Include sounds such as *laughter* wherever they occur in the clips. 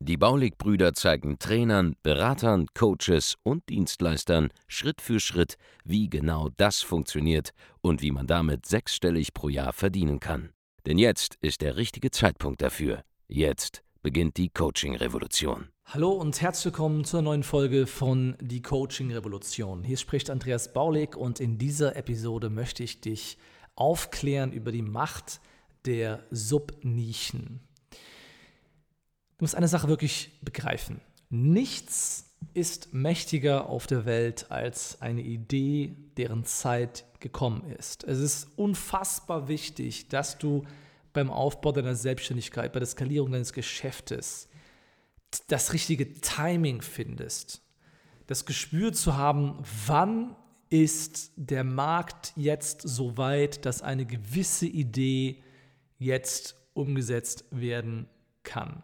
Die Baulig-Brüder zeigen Trainern, Beratern, Coaches und Dienstleistern Schritt für Schritt, wie genau das funktioniert und wie man damit sechsstellig pro Jahr verdienen kann. Denn jetzt ist der richtige Zeitpunkt dafür. Jetzt beginnt die Coaching-Revolution. Hallo und herzlich willkommen zur neuen Folge von Die Coaching Revolution. Hier spricht Andreas Baulig und in dieser Episode möchte ich dich aufklären über die Macht der Subnischen. Du musst eine Sache wirklich begreifen. Nichts ist mächtiger auf der Welt als eine Idee, deren Zeit gekommen ist. Es ist unfassbar wichtig, dass du beim Aufbau deiner Selbstständigkeit, bei der Skalierung deines Geschäftes das richtige Timing findest. Das Gespür zu haben, wann ist der Markt jetzt so weit, dass eine gewisse Idee jetzt umgesetzt werden kann.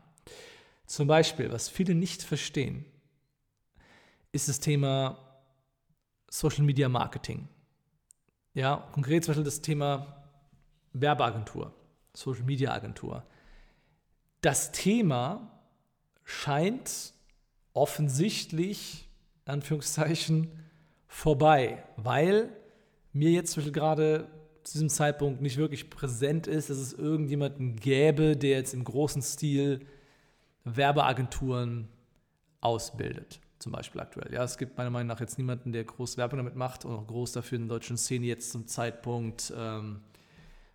Zum Beispiel, was viele nicht verstehen, ist das Thema Social Media Marketing. Ja, konkret zum Beispiel das Thema Werbeagentur, Social Media Agentur. Das Thema scheint offensichtlich, Anführungszeichen, vorbei, weil mir jetzt zum Beispiel gerade zu diesem Zeitpunkt nicht wirklich präsent ist, dass es irgendjemanden gäbe, der jetzt im großen Stil Werbeagenturen ausbildet. Zum Beispiel aktuell. Ja, es gibt meiner Meinung nach jetzt niemanden, der groß Werbung damit macht und auch groß dafür in der deutschen Szene jetzt zum Zeitpunkt ähm,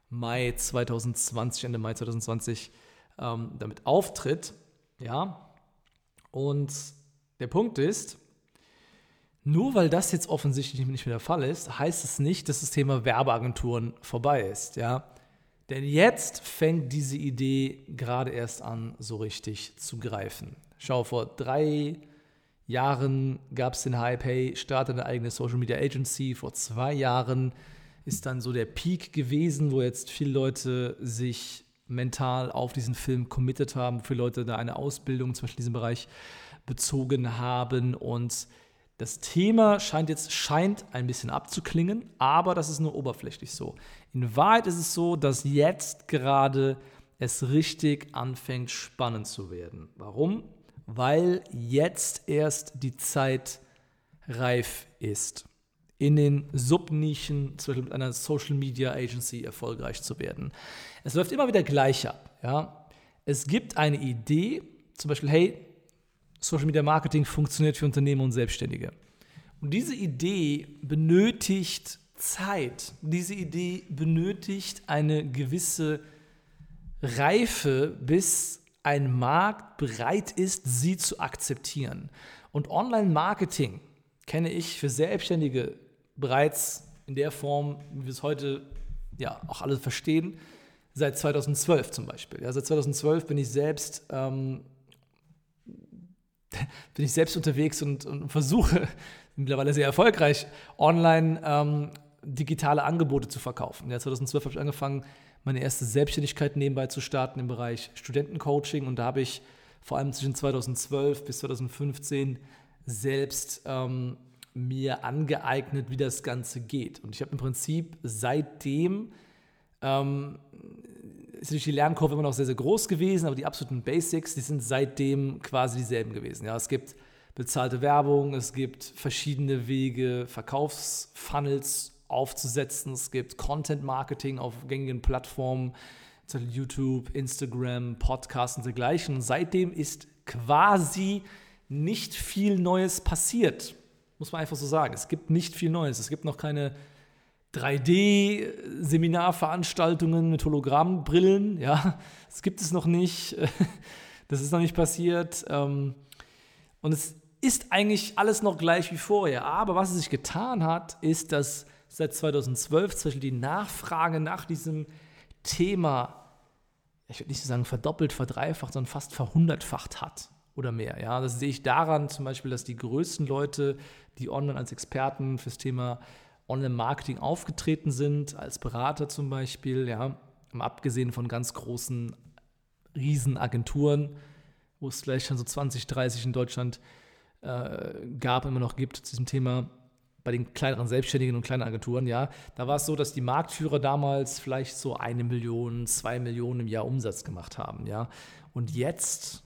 Mai 2020, Ende Mai 2020 ähm, damit auftritt. Ja, und der Punkt ist, nur weil das jetzt offensichtlich nicht mehr der Fall ist, heißt es nicht, dass das Thema Werbeagenturen vorbei ist. Ja? Denn jetzt fängt diese Idee gerade erst an, so richtig zu greifen. Schau, vor drei Jahren gab es den Hype, hey, starte eine eigene Social Media Agency. Vor zwei Jahren ist dann so der Peak gewesen, wo jetzt viele Leute sich mental auf diesen Film committed haben, viele Leute da eine Ausbildung zum Beispiel in diesem Bereich bezogen haben und das Thema scheint jetzt scheint ein bisschen abzuklingen, aber das ist nur oberflächlich so. In Wahrheit ist es so, dass jetzt gerade es richtig anfängt spannend zu werden. Warum? Weil jetzt erst die Zeit reif ist, in den Subnischen, zum Beispiel mit einer Social Media Agency erfolgreich zu werden. Es läuft immer wieder gleich ab. Ja? Es gibt eine Idee, zum Beispiel, hey, Social Media Marketing funktioniert für Unternehmen und Selbstständige. Und diese Idee benötigt Zeit. Diese Idee benötigt eine gewisse Reife, bis ein Markt bereit ist, sie zu akzeptieren. Und Online-Marketing kenne ich für Selbstständige bereits in der Form, wie wir es heute ja auch alle verstehen, seit 2012 zum Beispiel. Ja, seit 2012 bin ich selbst ähm, *laughs* bin ich selbst unterwegs und, und versuche *laughs* mittlerweile sehr erfolgreich online ähm, digitale Angebote zu verkaufen. Ja, 2012 habe ich angefangen, meine erste Selbstständigkeit nebenbei zu starten im Bereich Studentencoaching und da habe ich vor allem zwischen 2012 bis 2015 selbst ähm, mir angeeignet, wie das Ganze geht. Und ich habe im Prinzip seitdem ähm, ist natürlich die Lernkurve immer noch sehr, sehr groß gewesen, aber die absoluten Basics, die sind seitdem quasi dieselben gewesen. Ja, es gibt bezahlte Werbung, es gibt verschiedene Wege, Verkaufsfunnels aufzusetzen, es gibt Content Marketing auf gängigen Plattformen, YouTube, Instagram, Podcasts und dergleichen. Und seitdem ist quasi nicht viel Neues passiert, muss man einfach so sagen. Es gibt nicht viel Neues. Es gibt noch keine 3D-Seminarveranstaltungen mit Hologrammbrillen, ja, das gibt es noch nicht, *laughs* das ist noch nicht passiert. Ähm, und es ist eigentlich alles noch gleich wie vorher. Aber was es sich getan hat, ist, dass seit 2012 zum Beispiel die Nachfrage nach diesem Thema, ich würde nicht sagen verdoppelt, verdreifacht, sondern fast verhundertfacht hat oder mehr. Ja, das sehe ich daran zum Beispiel, dass die größten Leute, die online als Experten fürs Thema Online-Marketing aufgetreten sind, als Berater zum Beispiel, ja, abgesehen von ganz großen Riesenagenturen, wo es vielleicht schon so 20, 30 in Deutschland äh, gab, immer noch gibt zu diesem Thema, bei den kleineren Selbstständigen und kleinen Agenturen, ja, da war es so, dass die Marktführer damals vielleicht so eine Million, zwei Millionen im Jahr Umsatz gemacht haben, ja. Und jetzt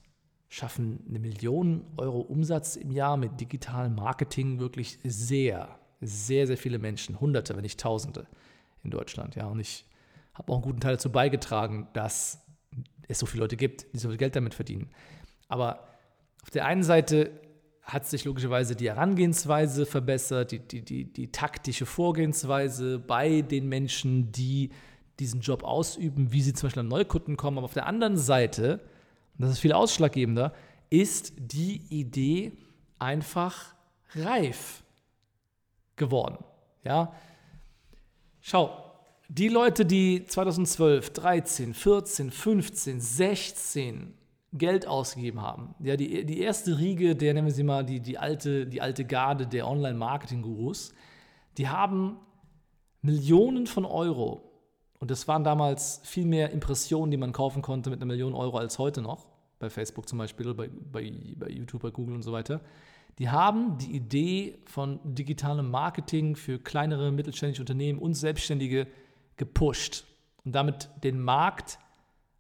schaffen eine Million Euro Umsatz im Jahr mit digitalem Marketing wirklich sehr, sehr, sehr viele Menschen, Hunderte, wenn nicht Tausende in Deutschland, ja. Und ich habe auch einen guten Teil dazu beigetragen, dass es so viele Leute gibt, die so viel Geld damit verdienen. Aber auf der einen Seite hat sich logischerweise die Herangehensweise verbessert, die, die, die, die taktische Vorgehensweise bei den Menschen, die diesen Job ausüben, wie sie zum Beispiel an Neukunden kommen. Aber auf der anderen Seite, und das ist viel ausschlaggebender, ist die Idee einfach reif geworden. Ja? Schau, die Leute, die 2012, 13, 14, 15, 16 Geld ausgegeben haben. Ja, die, die erste Riege, der nennen wir sie mal die, die, alte, die alte Garde der Online-Marketing-Gurus, die haben Millionen von Euro, und das waren damals viel mehr Impressionen, die man kaufen konnte mit einer Million Euro als heute noch, bei Facebook zum Beispiel, bei, bei, bei YouTube, bei Google und so weiter. Die haben die Idee von digitalem Marketing für kleinere mittelständische Unternehmen und Selbstständige gepusht und damit den Markt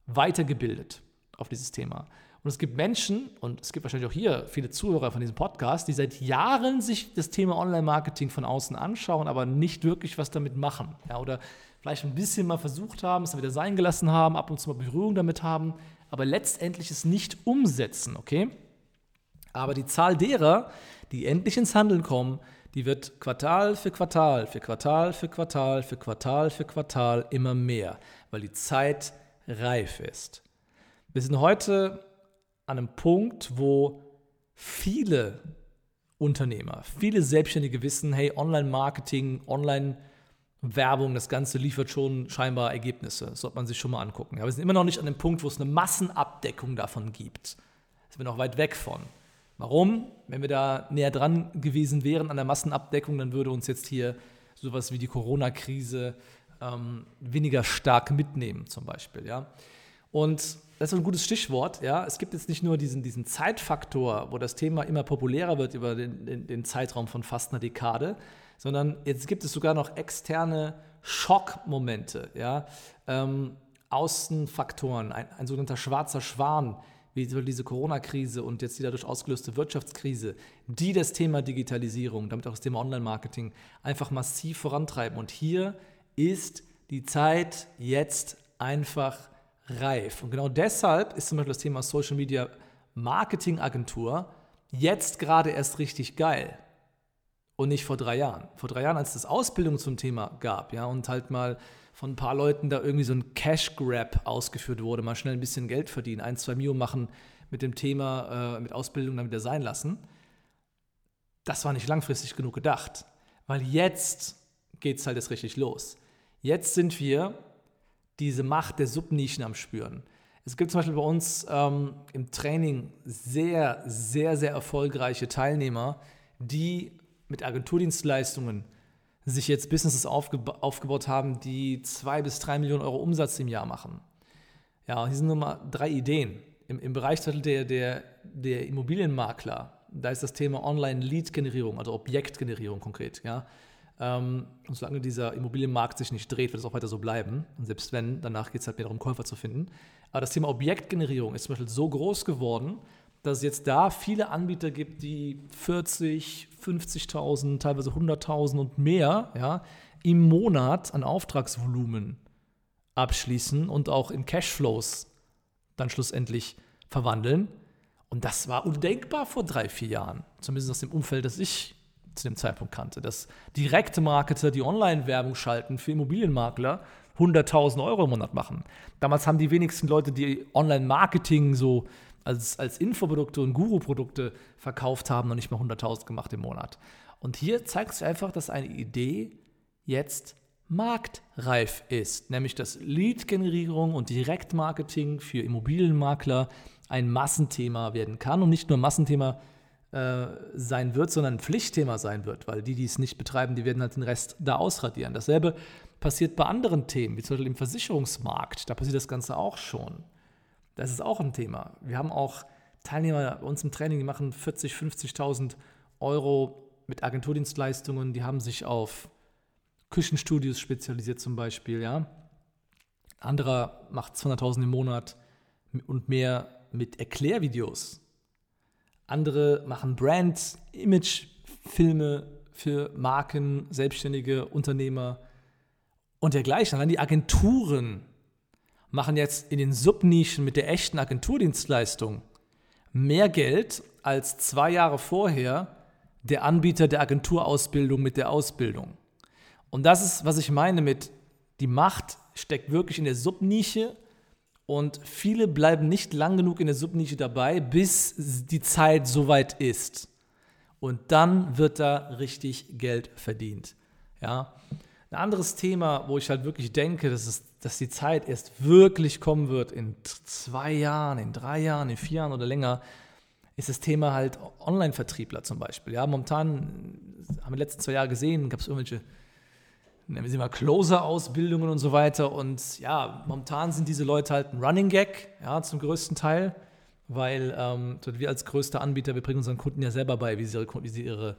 weitergebildet auf dieses Thema. Und es gibt Menschen, und es gibt wahrscheinlich auch hier viele Zuhörer von diesem Podcast, die seit Jahren sich das Thema Online-Marketing von außen anschauen, aber nicht wirklich was damit machen. Ja, oder vielleicht ein bisschen mal versucht haben, es dann wieder sein gelassen haben, ab und zu mal Berührung damit haben, aber letztendlich es nicht umsetzen, okay? Aber die Zahl derer, die endlich ins Handeln kommen, die wird Quartal für Quartal, für Quartal für Quartal, für Quartal für Quartal immer mehr, weil die Zeit reif ist. Wir sind heute an einem Punkt, wo viele Unternehmer, viele Selbstständige wissen, hey, Online-Marketing, Online-Werbung, das Ganze liefert schon scheinbar Ergebnisse. Das sollte man sich schon mal angucken. Aber wir sind immer noch nicht an dem Punkt, wo es eine Massenabdeckung davon gibt. Da sind wir noch weit weg von. Warum? Wenn wir da näher dran gewesen wären an der Massenabdeckung, dann würde uns jetzt hier sowas wie die Corona-Krise ähm, weniger stark mitnehmen, zum Beispiel. Ja? Und das ist ein gutes Stichwort. Ja? Es gibt jetzt nicht nur diesen, diesen Zeitfaktor, wo das Thema immer populärer wird über den, den, den Zeitraum von fast einer Dekade, sondern jetzt gibt es sogar noch externe Schockmomente, ja? Ähm, Außenfaktoren, ein, ein sogenannter schwarzer Schwan, wie diese Corona-Krise und jetzt die dadurch ausgelöste Wirtschaftskrise, die das Thema Digitalisierung, damit auch das Thema Online-Marketing einfach massiv vorantreiben. Und hier ist die Zeit jetzt einfach reif. Und genau deshalb ist zum Beispiel das Thema Social Media Marketing Agentur jetzt gerade erst richtig geil. Und nicht vor drei Jahren. Vor drei Jahren, als es Ausbildung zum Thema gab, ja, und halt mal von ein paar Leuten da irgendwie so ein Cash Grab ausgeführt wurde, mal schnell ein bisschen Geld verdienen, ein, zwei Mio machen mit dem Thema, äh, mit Ausbildung dann wieder sein lassen. Das war nicht langfristig genug gedacht. Weil jetzt geht es halt erst richtig los. Jetzt sind wir diese Macht der Subnischen am Spüren. Es gibt zum Beispiel bei uns ähm, im Training sehr, sehr, sehr erfolgreiche Teilnehmer, die mit Agenturdienstleistungen sich jetzt Businesses aufgeba aufgebaut haben, die zwei bis drei Millionen Euro Umsatz im Jahr machen. Ja, hier sind nur mal drei Ideen. Im, im Bereich der, der, der Immobilienmakler, da ist das Thema Online-Lead-Generierung, also Objektgenerierung konkret. Ja. Ähm, und solange dieser Immobilienmarkt sich nicht dreht, wird es auch weiter so bleiben. Und selbst wenn, danach geht es halt mehr darum, Käufer zu finden. Aber das Thema Objektgenerierung ist zum Beispiel so groß geworden, dass es jetzt da viele Anbieter gibt, die 40, 50.000, teilweise 100.000 und mehr ja, im Monat an Auftragsvolumen abschließen und auch in Cashflows dann schlussendlich verwandeln. Und das war undenkbar vor drei, vier Jahren, zumindest aus dem Umfeld, das ich zu dem Zeitpunkt kannte. Dass direkte Marketer, die Online-Werbung schalten für Immobilienmakler, 100.000 Euro im Monat machen. Damals haben die wenigsten Leute, die Online-Marketing so als, als Infoprodukte und Guru-Produkte verkauft haben, noch nicht mal 100.000 gemacht im Monat. Und hier zeigst du einfach, dass eine Idee jetzt marktreif ist, nämlich dass Lead-Generierung und Direktmarketing für Immobilienmakler ein Massenthema werden kann und nicht nur Massenthema äh, sein wird, sondern ein Pflichtthema sein wird, weil die, die es nicht betreiben, die werden halt den Rest da ausradieren. Dasselbe passiert bei anderen Themen, wie zum Beispiel im Versicherungsmarkt. Da passiert das Ganze auch schon. Das ist auch ein Thema. Wir haben auch Teilnehmer bei uns im Training, die machen 40, 50.000 Euro mit Agenturdienstleistungen, die haben sich auf Küchenstudios spezialisiert zum Beispiel, ja. Anderer macht 200.000 im Monat und mehr mit Erklärvideos. Andere machen Brand, Image, Filme für Marken, Selbstständige, Unternehmer und dergleichen. Allein die Agenturen machen jetzt in den Subnischen mit der echten Agenturdienstleistung mehr Geld als zwei Jahre vorher der Anbieter der Agenturausbildung mit der Ausbildung. Und das ist, was ich meine mit, die Macht steckt wirklich in der Subnische und viele bleiben nicht lang genug in der Subnische dabei, bis die Zeit soweit ist. Und dann wird da richtig Geld verdient. Ja. Ein anderes Thema, wo ich halt wirklich denke, dass, es, dass die Zeit erst wirklich kommen wird, in zwei Jahren, in drei Jahren, in vier Jahren oder länger, ist das Thema halt Online-Vertriebler zum Beispiel. Ja, momentan haben wir die letzten zwei Jahre gesehen, gab es irgendwelche nennen wir sie mal Closer-Ausbildungen und so weiter. Und ja, momentan sind diese Leute halt ein Running Gag, ja, zum größten Teil, weil ähm, wir als größter Anbieter, wir bringen unseren Kunden ja selber bei, wie sie ihre, wie sie ihre,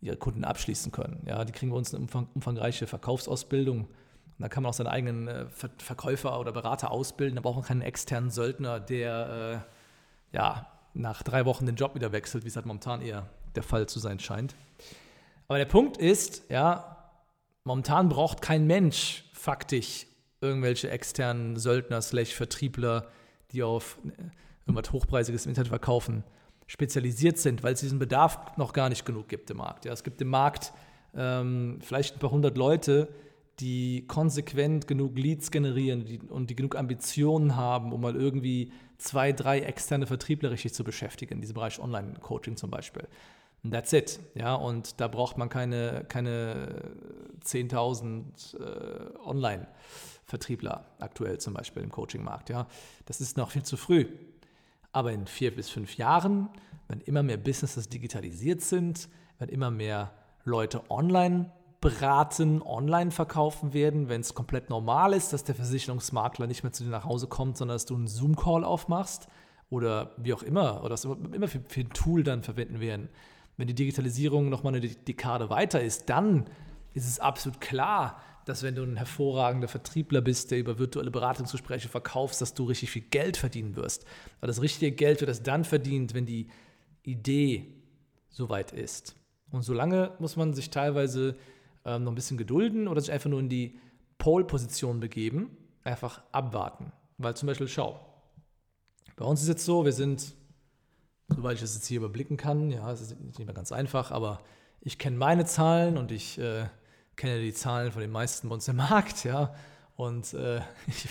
ihre Kunden abschließen können. Ja, die kriegen bei uns eine umfang, umfangreiche Verkaufsausbildung. Und da kann man auch seinen eigenen äh, Verkäufer oder Berater ausbilden. Da braucht man keinen externen Söldner, der äh, ja, nach drei Wochen den Job wieder wechselt, wie es halt momentan eher der Fall zu sein scheint. Aber der Punkt ist, ja, Momentan braucht kein Mensch faktisch irgendwelche externen Söldner, slash Vertriebler, die auf äh, irgendwas Hochpreisiges im Internet verkaufen, spezialisiert sind, weil es diesen Bedarf noch gar nicht genug gibt im Markt. Ja, es gibt im Markt ähm, vielleicht ein paar hundert Leute, die konsequent genug Leads generieren die, und die genug Ambitionen haben, um mal irgendwie zwei, drei externe Vertriebler richtig zu beschäftigen, in diesem Bereich Online-Coaching zum Beispiel. And that's it. Ja, und da braucht man keine, keine 10.000 äh, Online-Vertriebler aktuell zum Beispiel im Coaching-Markt. Ja, das ist noch viel zu früh. Aber in vier bis fünf Jahren, wenn immer mehr Businesses digitalisiert sind, wenn immer mehr Leute online beraten, online verkaufen werden, wenn es komplett normal ist, dass der Versicherungsmakler nicht mehr zu dir nach Hause kommt, sondern dass du einen Zoom-Call aufmachst oder wie auch immer, oder was immer für, für ein Tool dann verwenden werden wenn die Digitalisierung nochmal eine Dekade weiter ist, dann ist es absolut klar, dass wenn du ein hervorragender Vertriebler bist, der über virtuelle Beratungsgespräche verkaufst, dass du richtig viel Geld verdienen wirst. Weil das richtige Geld wird erst dann verdient, wenn die Idee soweit ist. Und solange muss man sich teilweise ähm, noch ein bisschen gedulden oder sich einfach nur in die Pole-Position begeben, einfach abwarten. Weil zum Beispiel, schau, bei uns ist jetzt so, wir sind soweit ich das jetzt hier überblicken kann. Ja, es ist nicht mehr ganz einfach, aber ich kenne meine Zahlen und ich äh, kenne die Zahlen von den meisten bei uns im Markt, ja. Und äh, *laughs* ich,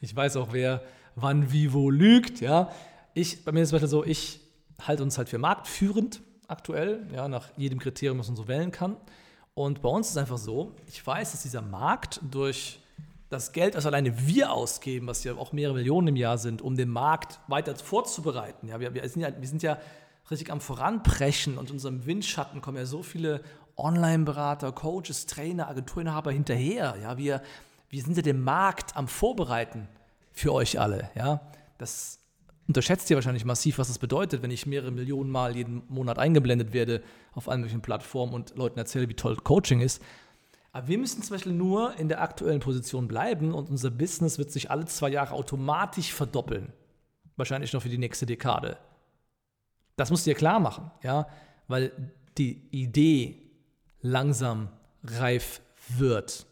ich, weiß auch, wer wann, wie, wo lügt, ja. Ich, bei mir ist es weiter so, ich halte uns halt für marktführend aktuell, ja, nach jedem Kriterium, was man so wählen kann. Und bei uns ist es einfach so, ich weiß, dass dieser Markt durch das Geld, das alleine wir ausgeben, was ja auch mehrere Millionen im Jahr sind, um den Markt weiter vorzubereiten. Ja, wir, wir, sind ja, wir sind ja richtig am Voranpreschen und unserem Windschatten kommen ja so viele Online-Berater, Coaches, Trainer, Agenturinhaber hinterher. Ja, wir, wir sind ja den Markt am Vorbereiten für euch alle. Ja, das unterschätzt ihr wahrscheinlich massiv, was das bedeutet, wenn ich mehrere Millionen Mal jeden Monat eingeblendet werde auf allen möglichen Plattformen und Leuten erzähle, wie toll Coaching ist. Aber wir müssen zum Beispiel nur in der aktuellen Position bleiben und unser Business wird sich alle zwei Jahre automatisch verdoppeln. Wahrscheinlich noch für die nächste Dekade. Das musst du dir klar machen, ja, weil die Idee langsam reif wird.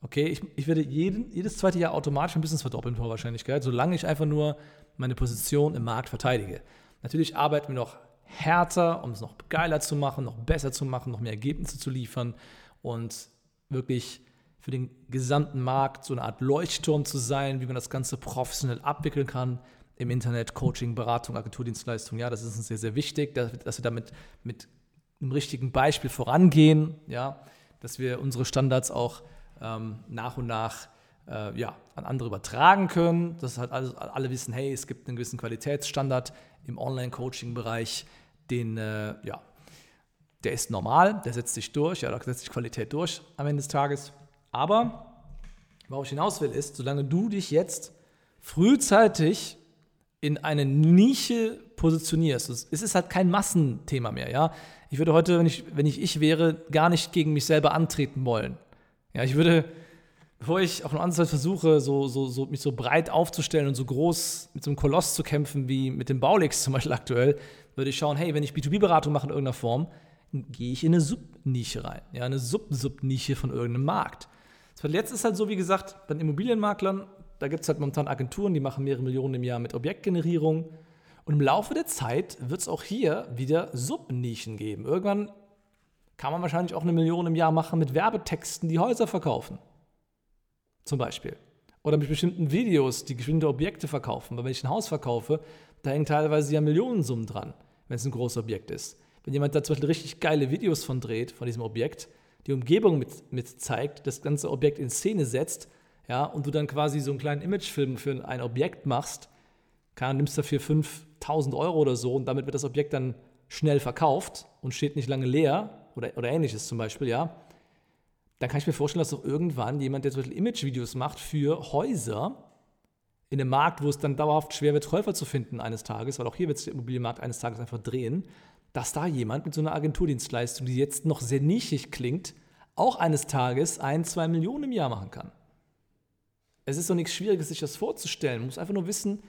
Okay, ich, ich werde jeden, jedes zweite Jahr automatisch mein Business verdoppeln vor Wahrscheinlichkeit, solange ich einfach nur meine Position im Markt verteidige. Natürlich arbeiten wir noch härter, um es noch geiler zu machen, noch besser zu machen, noch mehr Ergebnisse zu liefern und wirklich für den gesamten Markt so eine Art Leuchtturm zu sein, wie man das Ganze professionell abwickeln kann im Internet, Coaching, Beratung, Agenturdienstleistung. Ja, das ist uns sehr, sehr wichtig, dass, wir damit mit einem richtigen Beispiel vorangehen, ja, dass wir unsere Standards auch ähm, nach und nach äh, ja, an andere übertragen können, dass halt alle, alle wissen, hey, es gibt einen gewissen Qualitätsstandard im Online-Coaching-Bereich, den, äh, ja, der ist normal, der setzt sich durch, ja, da setzt sich Qualität durch am Ende des Tages. Aber worauf ich hinaus will, ist, solange du dich jetzt frühzeitig in eine Nische positionierst, es ist halt kein Massenthema mehr, ja. Ich würde heute, wenn ich, wenn ich ich wäre, gar nicht gegen mich selber antreten wollen. Ja, ich würde, bevor ich eine andere Seite versuche, so, so, so, mich so breit aufzustellen und so groß mit so einem Koloss zu kämpfen wie mit dem Baulix zum Beispiel aktuell, würde ich schauen, hey, wenn ich B2B-Beratung mache in irgendeiner Form, gehe ich in eine Subnische rein, ja, eine Sub-Subnische von irgendeinem Markt. Jetzt ist halt so, wie gesagt, bei Immobilienmaklern, da gibt es halt momentan Agenturen, die machen mehrere Millionen im Jahr mit Objektgenerierung. Und im Laufe der Zeit wird es auch hier wieder Subnischen geben. Irgendwann kann man wahrscheinlich auch eine Million im Jahr machen mit Werbetexten, die Häuser verkaufen. Zum Beispiel. Oder mit bestimmten Videos, die geschwinde Objekte verkaufen. Weil wenn ich ein Haus verkaufe, da hängen teilweise ja Millionensummen dran, wenn es ein großes Objekt ist. Wenn jemand da zum Beispiel richtig geile Videos von dreht, von diesem Objekt, die Umgebung mit, mit zeigt, das ganze Objekt in Szene setzt, ja, und du dann quasi so einen kleinen Imagefilm für ein Objekt machst, kann, nimmst dafür 5000 Euro oder so und damit wird das Objekt dann schnell verkauft und steht nicht lange leer oder, oder ähnliches zum Beispiel, ja, dann kann ich mir vorstellen, dass auch irgendwann jemand, der zum Beispiel Image-Videos macht für Häuser in einem Markt, wo es dann dauerhaft schwer wird, Käufer zu finden eines Tages, weil auch hier wird sich der Immobilienmarkt eines Tages einfach drehen, dass da jemand mit so einer Agenturdienstleistung, die jetzt noch sehr nischig klingt, auch eines Tages ein, zwei Millionen im Jahr machen kann. Es ist doch nichts Schwieriges, sich das vorzustellen. Man muss einfach nur wissen,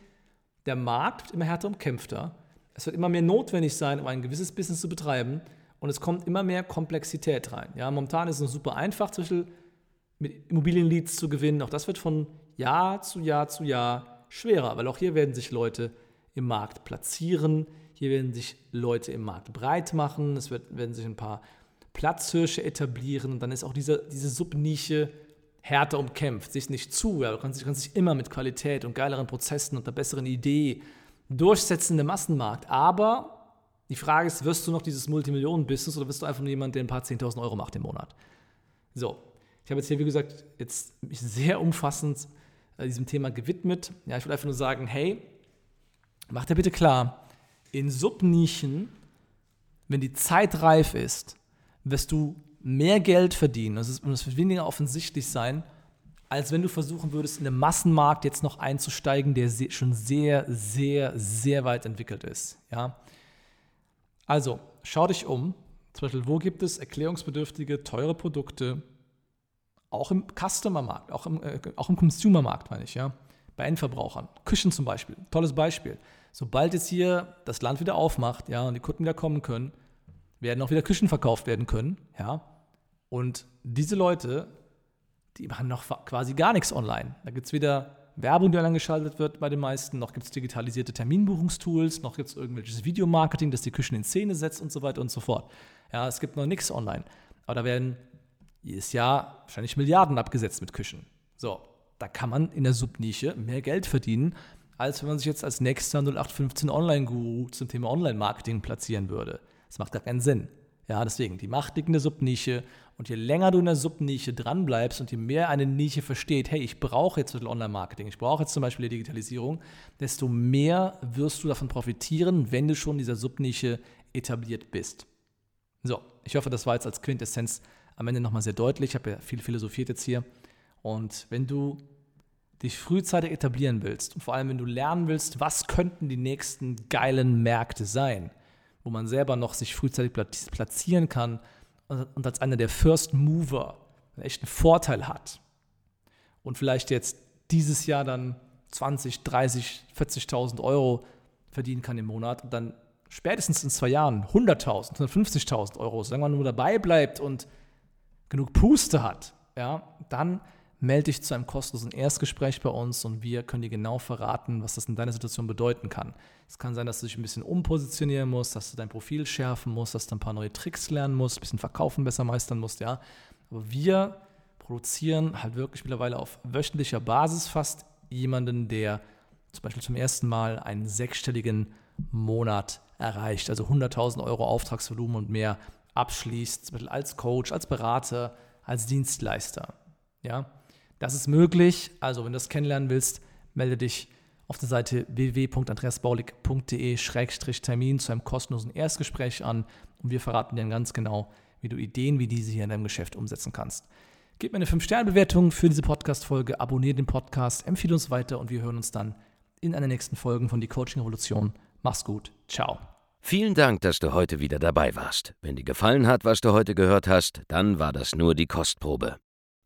der Markt wird immer härter umkämpfter. Es wird immer mehr notwendig sein, um ein gewisses Business zu betreiben. Und es kommt immer mehr Komplexität rein. Ja, momentan ist es noch super einfach, Beispiel mit Immobilienleads zu gewinnen. Auch das wird von Jahr zu Jahr zu Jahr schwerer, weil auch hier werden sich Leute im Markt platzieren. Hier werden sich Leute im Markt breit machen. Es wird, werden sich ein paar Platzhirsche etablieren. Und dann ist auch diese, diese Subnische härter umkämpft. Sich nicht zu. Ja, du kannst, du kannst dich immer mit Qualität und geileren Prozessen und einer besseren Idee durchsetzen im Massenmarkt. Aber die Frage ist, wirst du noch dieses Multimillionen-Business oder wirst du einfach nur jemand, der ein paar 10.000 Euro macht im Monat? So, ich habe jetzt hier, wie gesagt, jetzt mich sehr umfassend äh, diesem Thema gewidmet. Ja, ich will einfach nur sagen, hey, mach dir bitte klar, in Subnischen, wenn die Zeit reif ist, wirst du mehr Geld verdienen. Und es wird weniger offensichtlich sein, als wenn du versuchen würdest, in den Massenmarkt jetzt noch einzusteigen, der schon sehr, sehr, sehr weit entwickelt ist. Ja? Also, schau dich um. Zum Beispiel, wo gibt es erklärungsbedürftige, teure Produkte? Auch im Customer-Markt, auch im, äh, auch im Consumer-Markt, meine ich, ja. Bei Endverbrauchern. Küchen zum Beispiel, tolles Beispiel sobald jetzt hier das Land wieder aufmacht, ja, und die Kunden wieder kommen können, werden auch wieder Küchen verkauft werden können, ja. Und diese Leute, die machen noch quasi gar nichts online. Da gibt es weder Werbung, die online geschaltet wird bei den meisten, noch gibt es digitalisierte Terminbuchungstools, noch gibt es irgendwelches Videomarketing, das die Küchen in Szene setzt und so weiter und so fort. Ja, es gibt noch nichts online. Aber da werden jedes Jahr wahrscheinlich Milliarden abgesetzt mit Küchen. So, da kann man in der Subnische mehr Geld verdienen, als wenn man sich jetzt als nächster 0815 Online-Guru zum Thema Online-Marketing platzieren würde. Das macht gar keinen Sinn. Ja, deswegen die Macht liegt in der Subnische und je länger du in der Subnische dranbleibst und je mehr eine Nische versteht, hey, ich brauche jetzt Online-Marketing, ich brauche jetzt zum Beispiel die Digitalisierung, desto mehr wirst du davon profitieren, wenn du schon in dieser Subnische etabliert bist. So, ich hoffe, das war jetzt als Quintessenz am Ende nochmal sehr deutlich. Ich habe ja viel philosophiert jetzt hier. Und wenn du dich frühzeitig etablieren willst und vor allem, wenn du lernen willst, was könnten die nächsten geilen Märkte sein, wo man selber noch sich frühzeitig platzieren kann und als einer der First Mover einen echten Vorteil hat und vielleicht jetzt dieses Jahr dann 20, 30, 40.000 Euro verdienen kann im Monat und dann spätestens in zwei Jahren 100.000, 150.000 Euro, solange man nur dabei bleibt und genug Puste hat, ja, dann melde dich zu einem kostenlosen Erstgespräch bei uns und wir können dir genau verraten, was das in deiner Situation bedeuten kann. Es kann sein, dass du dich ein bisschen umpositionieren musst, dass du dein Profil schärfen musst, dass du ein paar neue Tricks lernen musst, ein bisschen Verkaufen besser meistern musst, ja. Aber wir produzieren halt wirklich mittlerweile auf wöchentlicher Basis fast jemanden, der zum Beispiel zum ersten Mal einen sechsstelligen Monat erreicht, also 100.000 Euro Auftragsvolumen und mehr abschließt, zum Beispiel als Coach, als Berater, als Dienstleister. Ja, Das ist möglich. Also, wenn du das kennenlernen willst, melde dich auf der Seite www.andreasbaulig.de-termin zu einem kostenlosen Erstgespräch an und wir verraten dir ganz genau, wie du Ideen wie diese hier in deinem Geschäft umsetzen kannst. Gib mir eine 5-Sterne-Bewertung für diese Podcast-Folge, abonniere den Podcast, empfehle uns weiter und wir hören uns dann in einer nächsten Folge von Die Coaching Revolution. Mach's gut. Ciao. Vielen Dank, dass du heute wieder dabei warst. Wenn dir gefallen hat, was du heute gehört hast, dann war das nur die Kostprobe.